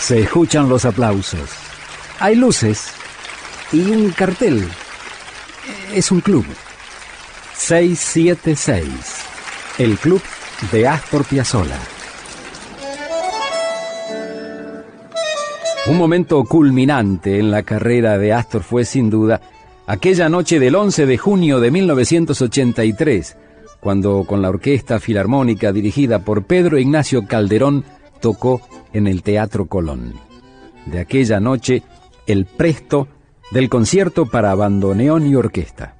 Se escuchan los aplausos. Hay luces y un cartel. Es un club. 676. El club de Astor Piazzolla. Un momento culminante en la carrera de Astor fue sin duda aquella noche del 11 de junio de 1983, cuando con la Orquesta Filarmónica dirigida por Pedro Ignacio Calderón tocó en el Teatro Colón. De aquella noche, el presto del concierto para bandoneón y orquesta.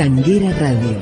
Tanguera Radio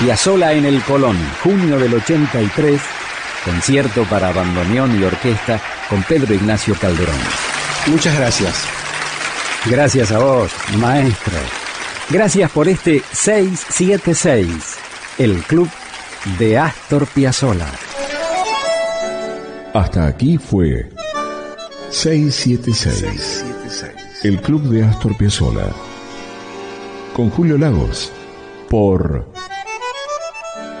Piazzola en el Colón, junio del 83, concierto para bandoneón y orquesta con Pedro Ignacio Calderón. Muchas gracias. Gracias a vos, maestro. Gracias por este 676, el club de Astor Piazzola. Hasta aquí fue 676, el club de Astor Piazzola. Con Julio Lagos, por